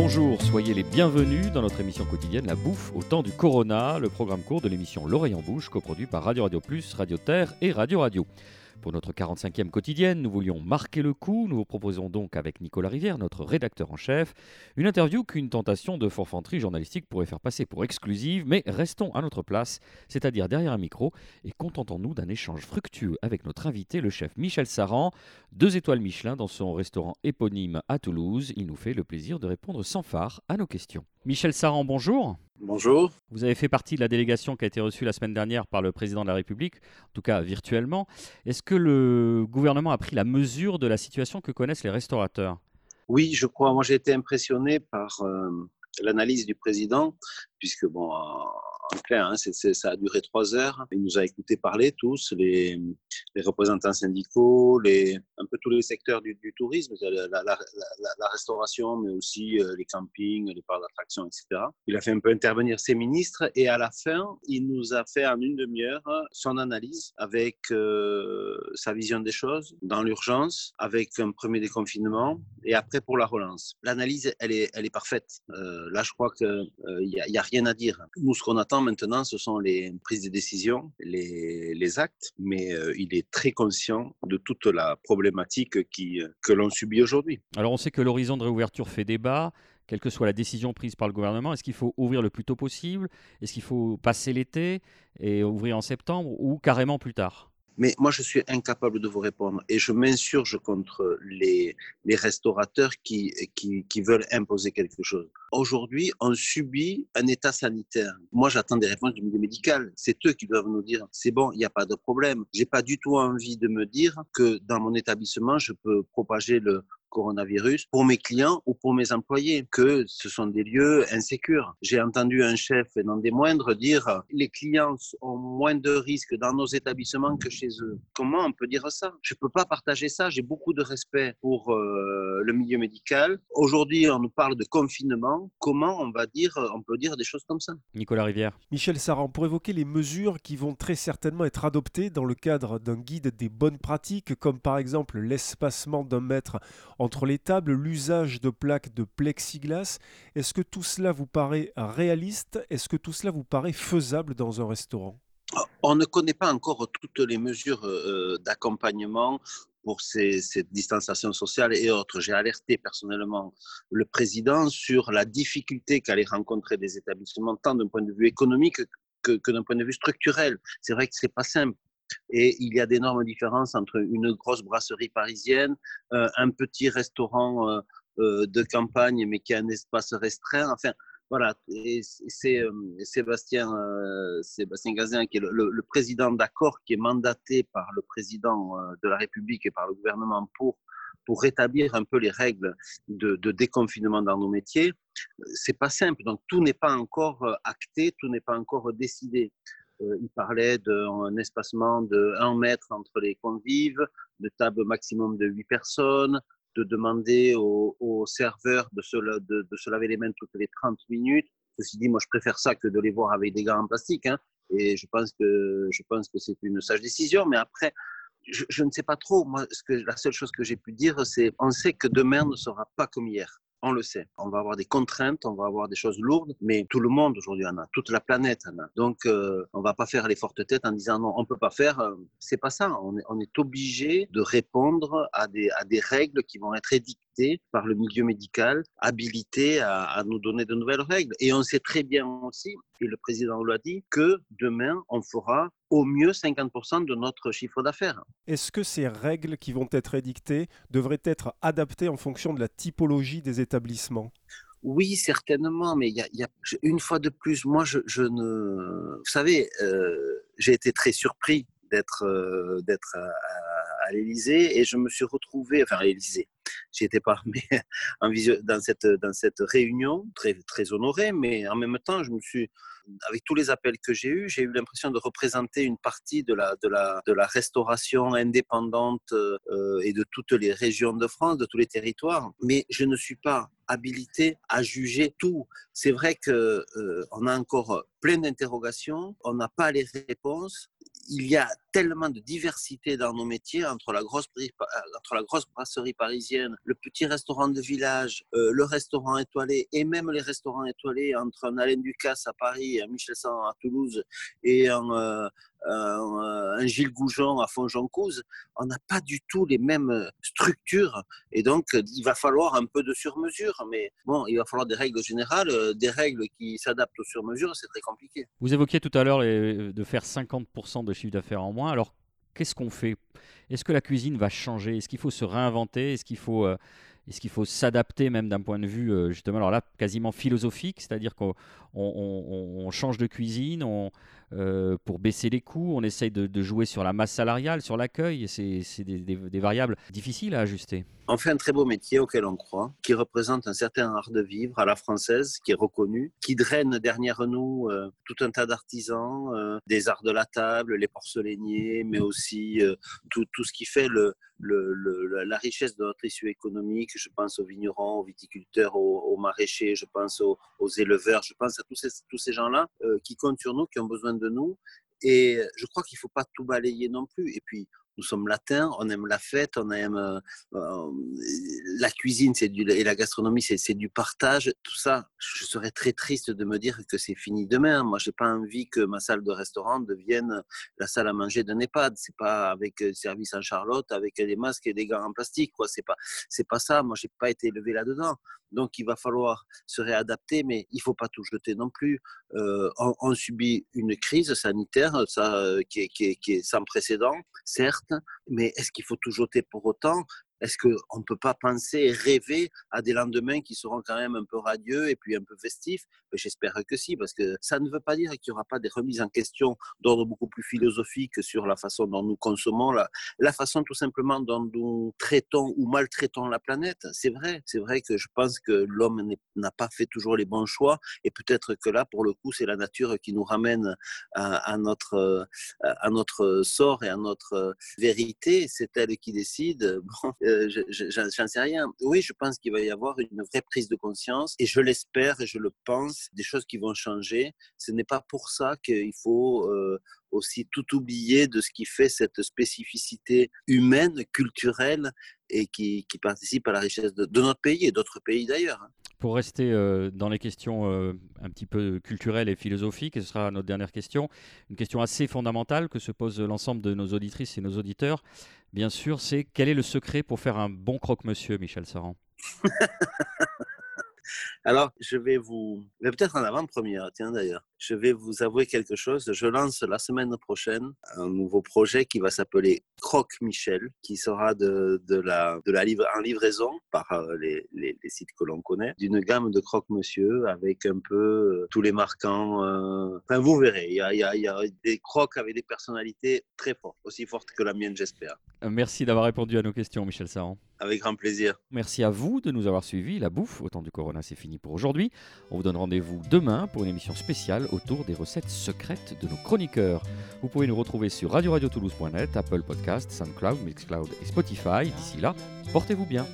Bonjour, soyez les bienvenus dans notre émission quotidienne La Bouffe au temps du Corona, le programme court de l'émission L'Oreille en Bouche, coproduit par Radio Radio Plus, Radio Terre et Radio Radio. Pour notre 45e quotidienne, nous voulions marquer le coup. Nous vous proposons donc avec Nicolas Rivière, notre rédacteur en chef, une interview qu'une tentation de forfanterie journalistique pourrait faire passer pour exclusive, mais restons à notre place, c'est-à-dire derrière un micro, et contentons-nous d'un échange fructueux avec notre invité, le chef Michel Saran, deux étoiles Michelin dans son restaurant éponyme à Toulouse. Il nous fait le plaisir de répondre sans phare à nos questions. Michel Saran, bonjour. Bonjour. Vous avez fait partie de la délégation qui a été reçue la semaine dernière par le président de la République, en tout cas virtuellement. Est-ce que le gouvernement a pris la mesure de la situation que connaissent les restaurateurs? Oui, je crois. Moi, j'ai été impressionné par euh, l'analyse du président, puisque, bon, en clair, hein, ça a duré trois heures. Il nous a écouté parler tous, les, représentants syndicaux, un peu tous les secteurs du, tourisme, la, restauration, mais aussi euh, les campings, les parcs d'attractions, etc. Il a fait un peu intervenir ses ministres et à la fin, il nous a fait en une demi-heure son analyse avec euh, sa vision des choses dans l'urgence, avec un premier déconfinement et après pour la relance. L'analyse, elle est, elle est parfaite. Euh, là, je crois qu'il n'y a, y a rien à dire. Nous, ce qu'on attend maintenant, ce sont les prises de décision, les, les actes, mais euh, il est très conscient de toute la problématique euh, que l'on subit aujourd'hui. Alors on sait que l'horizon de réouverture fait débat, quelle que soit la décision prise par le gouvernement. Est-ce qu'il faut ouvrir le plus tôt possible? Est-ce qu'il faut passer l'été et ouvrir en septembre ou carrément plus tard? Mais moi, je suis incapable de vous répondre et je m'insurge contre les, les restaurateurs qui, qui, qui, veulent imposer quelque chose. Aujourd'hui, on subit un état sanitaire. Moi, j'attends des réponses du milieu médical. C'est eux qui doivent nous dire c'est bon, il n'y a pas de problème. J'ai pas du tout envie de me dire que dans mon établissement, je peux propager le, coronavirus pour mes clients ou pour mes employés, que ce sont des lieux insécures. J'ai entendu un chef, et non des moindres, dire les clients ont moins de risques dans nos établissements que chez eux. Comment on peut dire ça? Je ne peux pas partager ça. J'ai beaucoup de respect pour euh, le milieu médical. Aujourd'hui, on nous parle de confinement. Comment on va dire, on peut dire des choses comme ça? Nicolas Rivière. Michel Saran, pour évoquer les mesures qui vont très certainement être adoptées dans le cadre d'un guide des bonnes pratiques, comme par exemple l'espacement d'un mètre entre les tables, l'usage de plaques de plexiglas. Est-ce que tout cela vous paraît réaliste? Est-ce que tout cela vous paraît faisable dans un restaurant? On ne connaît pas encore toutes les mesures euh, d'accompagnement pour ces, cette distanciation sociale et autres. J'ai alerté personnellement le président sur la difficulté qu'allaient rencontrer des établissements, tant d'un point de vue économique que, que d'un point de vue structurel. C'est vrai que c'est pas simple. Et il y a d'énormes différences entre une grosse brasserie parisienne, euh, un petit restaurant euh, euh, de campagne, mais qui a un espace restreint. Enfin, voilà. C'est Sébastien, Sébastien Gazin, qui est le, président d'accord, qui est mandaté par le président de la République et par le gouvernement pour pour rétablir un peu les règles de, de déconfinement dans nos métiers, c'est pas simple. Donc tout n'est pas encore acté, tout n'est pas encore décidé. Euh, il parlait d'un espacement de 1 mètre entre les convives, de table maximum de 8 personnes, de demander aux, serveurs de se, laver les mains toutes les 30 minutes. Ceci dit, moi, je préfère ça que de les voir avec des gants en plastique. Hein, et je pense que, que c'est une sage décision. Mais après, je, ne sais pas trop. Moi, la seule chose que j'ai pu dire, c'est on sait que demain ne sera pas comme hier on le sait. On va avoir des contraintes, on va avoir des choses lourdes, mais tout le monde aujourd'hui en a, toute la planète en a. Donc, euh, on va pas faire les fortes têtes en disant non, on peut pas faire. Euh, c'est pas ça. On est, obligé de répondre à des, règles qui vont être édictées par le milieu médical, habilité à nous donner de nouvelles règles. Et on sait très bien aussi, et le président l'a dit, que demain, on fera au mieux 50% de notre chiffre d'affaires. Est-ce que ces règles qui vont être édictées devraient être adaptées en fonction de la typologie des établissements? Oui, certainement, mais y a, y a, une fois de plus, moi, je, je ne... Vous savez, euh, j'ai été très surpris d'être euh, d'être à, à, à l'Élysée et je me suis retrouvé, enfin à l'Élysée, j'y étais pas, mais visio, dans cette dans cette réunion, très très honoré, mais en même temps, je me suis avec tous les appels que j'ai eus, j'ai eu l'impression de représenter une partie de la, de la, de la restauration indépendante euh, et de toutes les régions de France, de tous les territoires. Mais je ne suis pas habilité à juger tout. C'est vrai que euh, a encore plein d'interrogations, on n'a pas les réponses. Il y a tellement de diversité dans nos métiers entre la grosse, grosse brasserie parisienne, le petit restaurant de village, le restaurant étoilé et même les restaurants étoilés entre un Alain Ducasse à Paris, un Michel Sang à Toulouse et un, un, Gilles Goujon à Fonjoncouze, on n'a pas du tout les mêmes structures. Et donc, il va falloir un peu de sur-mesure. Mais bon, il va falloir des règles générales, des règles qui s'adaptent aux sur-mesures, c'est très compliqué. Vous évoquiez tout à l'heure de faire 50% de chiffre d'affaires en moins. Alors, qu'est-ce qu'on fait? Est-ce que la cuisine va changer? Est-ce qu'il faut se réinventer? Est-ce qu'il faut... Est-ce qu'il faut s'adapter même d'un point de vue, justement, alors là, quasiment philosophique, c'est-à-dire qu'on change de cuisine, euh, pour baisser les coûts. On essaye de, jouer sur la masse salariale, sur l'accueil. C'est des, variables difficiles à ajuster. On fait un très beau métier auquel on croit, qui représente un certain art de vivre à la française, qui est reconnu, qui draine derrière nous euh, tout un tas d'artisans, euh, des arts de la table, les porcelainiers, mais aussi tout, tout, ce qui fait le, le, la richesse de notre issue économique. Je pense aux vignerons, aux viticulteurs, aux, maraîchers, je pense aux, éleveurs, je pense à tous ces, tous ces gens-là qui comptent sur nous, qui ont besoin de nous. Et je crois qu'il ne faut pas tout balayer non plus. Et puis, nous sommes latins, on aime la fête, on aime euh, euh, la cuisine c'est du, et la gastronomie, c'est du partage. Tout ça, je serais très triste de me dire que c'est fini demain. Moi, j'ai pas envie que ma salle de restaurant devienne la salle à manger d'un EHPAD. C'est pas avec euh, service en Charlotte, avec des masques et des gants en plastique. Quoi, c'est pas, c'est pas ça. Moi, j'ai pas été élevé là-dedans. Donc, il va falloir se réadapter, mais il faut pas tout jeter non plus. on, subit une crise sanitaire, qui est, qui est sans précédent, certes mais est-ce qu'il faut tout jeter pour autant? Est-ce qu'on ne peut pas penser et rêver à des lendemains qui seront quand même un peu radieux et puis un peu festifs? J'espère que si, parce que ça ne veut pas dire qu'il n'y aura pas des remises en question d'ordre beaucoup plus philosophique sur la façon dont nous consommons, la, façon tout simplement dont nous traitons ou maltraitons la planète. C'est vrai, c'est vrai que je pense que l'homme n'a pas fait toujours les bons choix et peut-être que là, pour le coup, c'est la nature qui nous ramène à, notre, sort et à notre vérité. C'est elle qui décide. Euh, j'en sais rien. Oui, je pense qu'il va y avoir une vraie prise de conscience et je l'espère et je le pense, des choses qui vont changer. Ce n'est pas pour ça qu'il faut euh, aussi tout oublier de ce qui fait cette spécificité humaine, culturelle et qui, participe à la richesse de, notre pays et d'autres pays d'ailleurs. Hein. Pour rester euh, dans les questions un petit peu culturelles et philosophiques, ce sera notre dernière question, une question assez fondamentale que se pose l'ensemble de nos auditrices et nos auditeurs bien sûr, c'est quel est le secret pour faire un bon croque-monsieur, Michel Saran? Alors, je vais vous, peut-être en avant-première, tiens d'ailleurs, je vais vous avouer quelque chose. Je lance la semaine prochaine un nouveau projet qui va s'appeler Croque Michel, qui sera de, de la, de la en livraison par euh, les, les, sites que l'on connaît, d'une gamme de croque-monsieur avec un peu euh, tous les marquants. Euh, enfin, vous verrez, il y, a, il, y a, des croques avec des personnalités très fortes, aussi fortes que la mienne, j'espère. Merci d'avoir répondu à nos questions, Michel Saran. Avec grand plaisir. Merci à vous de nous avoir suivis. La bouffe, autant du Corona, c'est pour aujourd'hui. On vous donne rendez-vous demain pour une émission spéciale autour des recettes secrètes de nos chroniqueurs. Vous pouvez nous retrouver sur radio-radio-toulouse.net, Apple Podcast, SoundCloud, Mixcloud et Spotify. D'ici là, portez-vous bien.